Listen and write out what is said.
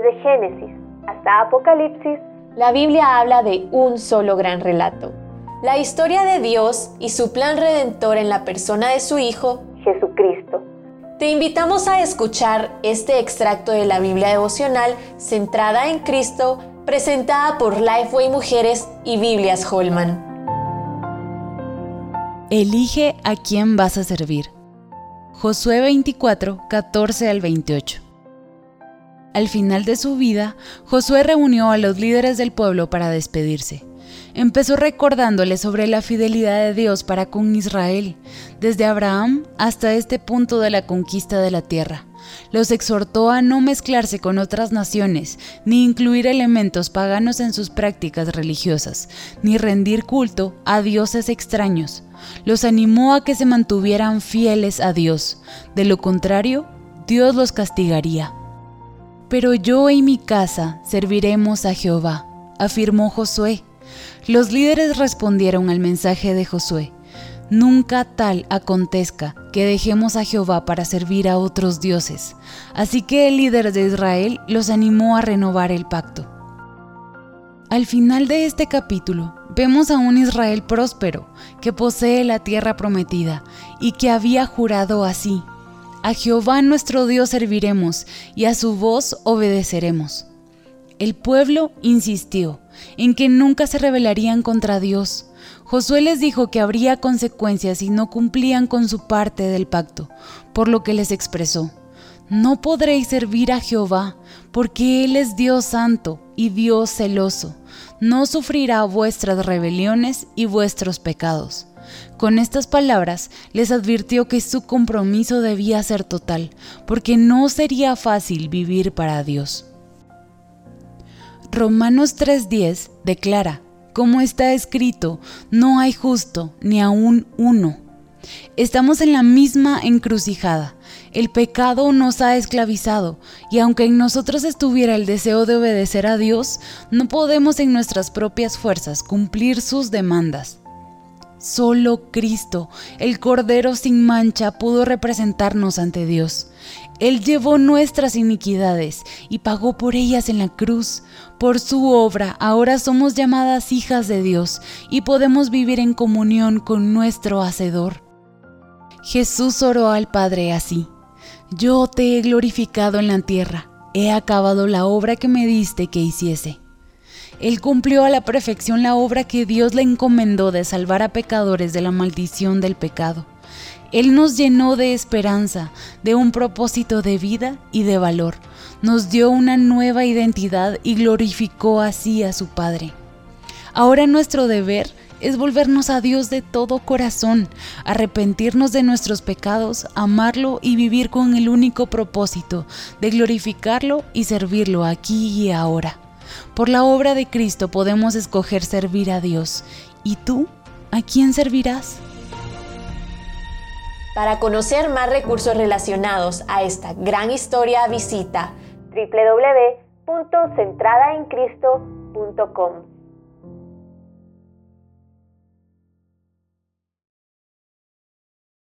Desde Génesis hasta Apocalipsis, la Biblia habla de un solo gran relato. La historia de Dios y su plan redentor en la persona de su Hijo, Jesucristo. Te invitamos a escuchar este extracto de la Biblia devocional centrada en Cristo, presentada por Lifeway Mujeres y Biblias Holman. Elige a quién vas a servir. Josué 24, 14 al 28. Al final de su vida, Josué reunió a los líderes del pueblo para despedirse. Empezó recordándoles sobre la fidelidad de Dios para con Israel, desde Abraham hasta este punto de la conquista de la tierra. Los exhortó a no mezclarse con otras naciones, ni incluir elementos paganos en sus prácticas religiosas, ni rendir culto a dioses extraños. Los animó a que se mantuvieran fieles a Dios, de lo contrario, Dios los castigaría. Pero yo y mi casa serviremos a Jehová, afirmó Josué. Los líderes respondieron al mensaje de Josué. Nunca tal acontezca que dejemos a Jehová para servir a otros dioses. Así que el líder de Israel los animó a renovar el pacto. Al final de este capítulo vemos a un Israel próspero que posee la tierra prometida y que había jurado así a Jehová nuestro Dios serviremos y a su voz obedeceremos. El pueblo insistió en que nunca se rebelarían contra Dios. Josué les dijo que habría consecuencias si no cumplían con su parte del pacto, por lo que les expresó, no podréis servir a Jehová, porque Él es Dios santo y Dios celoso, no sufrirá vuestras rebeliones y vuestros pecados. Con estas palabras les advirtió que su compromiso debía ser total, porque no sería fácil vivir para Dios. Romanos 3:10 declara, como está escrito, no hay justo ni aún uno. Estamos en la misma encrucijada. El pecado nos ha esclavizado y aunque en nosotros estuviera el deseo de obedecer a Dios, no podemos en nuestras propias fuerzas cumplir sus demandas. Solo Cristo, el Cordero sin mancha, pudo representarnos ante Dios. Él llevó nuestras iniquidades y pagó por ellas en la cruz. Por su obra ahora somos llamadas hijas de Dios y podemos vivir en comunión con nuestro Hacedor. Jesús oró al Padre así. Yo te he glorificado en la tierra, he acabado la obra que me diste que hiciese. Él cumplió a la perfección la obra que Dios le encomendó de salvar a pecadores de la maldición del pecado. Él nos llenó de esperanza, de un propósito de vida y de valor. Nos dio una nueva identidad y glorificó así a su Padre. Ahora nuestro deber es volvernos a Dios de todo corazón, arrepentirnos de nuestros pecados, amarlo y vivir con el único propósito de glorificarlo y servirlo aquí y ahora. Por la obra de Cristo podemos escoger servir a Dios. ¿Y tú? ¿A quién servirás? Para conocer más recursos relacionados a esta gran historia, visita www.centradaencristo.com.